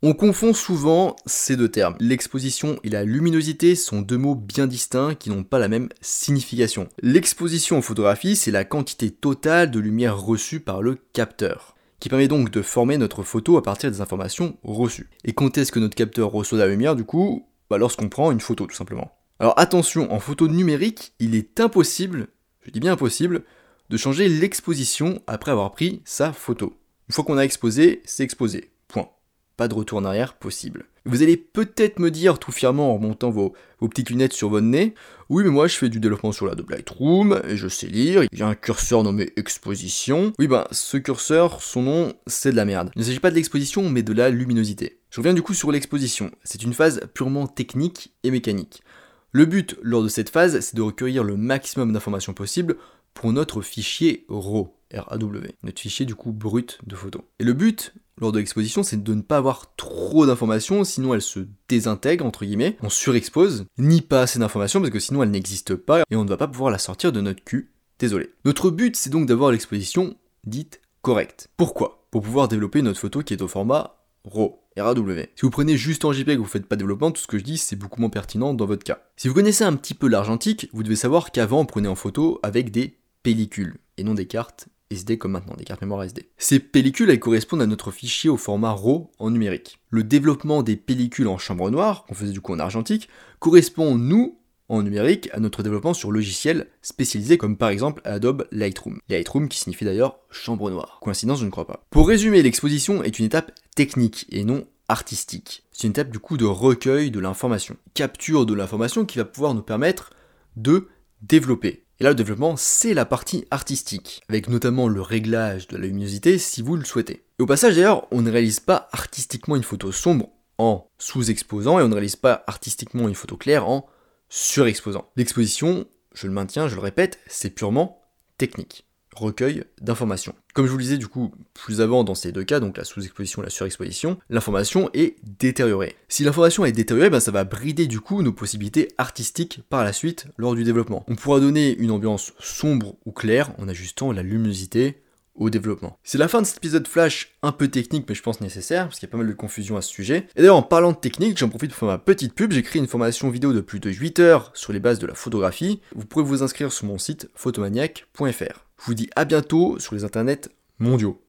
On confond souvent ces deux termes. L'exposition et la luminosité sont deux mots bien distincts qui n'ont pas la même signification. L'exposition en photographie, c'est la quantité totale de lumière reçue par le capteur, qui permet donc de former notre photo à partir des informations reçues. Et quand est-ce que notre capteur reçoit la lumière du coup? Bah Lorsqu'on prend une photo tout simplement. Alors attention, en photo numérique, il est impossible, je dis bien impossible, de changer l'exposition après avoir pris sa photo. Une fois qu'on a exposé, c'est exposé pas de retour en arrière possible. Vous allez peut-être me dire tout fièrement en remontant vos, petites lunettes sur votre nez, oui mais moi je fais du développement sur la de Lightroom, et je sais lire, il y a un curseur nommé exposition. Oui ben ce curseur, son nom c'est de la merde. Il ne s'agit pas de l'exposition mais de la luminosité. Je reviens du coup sur l'exposition, c'est une phase purement technique et mécanique. Le but lors de cette phase c'est de recueillir le maximum d'informations possibles pour notre fichier RAW, notre fichier du coup brut de photo. Et le but lors de l'exposition, c'est de ne pas avoir trop d'informations, sinon elle se désintègre, entre guillemets, on surexpose, ni pas assez d'informations, parce que sinon elle n'existe pas, et on ne va pas pouvoir la sortir de notre cul, désolé. Notre but, c'est donc d'avoir l'exposition dite correcte. Pourquoi? Pour pouvoir développer notre photo qui est au format RAW, RAW. Si vous prenez juste en JPEG et que vous faites pas de développement, tout ce que je dis, c'est beaucoup moins pertinent dans votre cas. Si vous connaissez un petit peu l'argentique, vous devez savoir qu'avant on prenait en photo avec des pellicules, et non des cartes SD comme maintenant, des cartes mémoire SD. Ces pellicules, elles correspondent à notre fichier au format RAW en numérique. Le développement des pellicules en chambre noire, qu'on faisait du coup en argentique, correspond, nous, en numérique, à notre développement sur logiciels spécialisés comme par exemple Adobe Lightroom. Lightroom qui signifie d'ailleurs chambre noire. Coïncidence, je ne crois pas. Pour résumer, l'exposition est une étape technique et non artistique. C'est une étape du coup de recueil de l'information, capture de l'information qui va pouvoir nous permettre de développer. Et là, le développement, c'est la partie artistique, avec notamment le réglage de la luminosité si vous le souhaitez. Et au passage, d'ailleurs, on ne réalise pas artistiquement une photo sombre en sous-exposant, et on ne réalise pas artistiquement une photo claire en surexposant. L'exposition, je le maintiens, je le répète, c'est purement technique recueil d'informations. Comme je vous le disais du coup plus avant dans ces deux cas, donc la sous-exposition et la surexposition, l'information est détériorée. Si l'information est détériorée, ben ça va brider du coup nos possibilités artistiques par la suite lors du développement. On pourra donner une ambiance sombre ou claire en ajustant la luminosité développement. C'est la fin de cet épisode flash un peu technique mais je pense nécessaire parce qu'il y a pas mal de confusion à ce sujet. Et d'ailleurs en parlant de technique, j'en profite pour faire ma petite pub, j'ai créé une formation vidéo de plus de 8 heures sur les bases de la photographie. Vous pouvez vous inscrire sur mon site photomaniac.fr. Je vous dis à bientôt sur les internets mondiaux.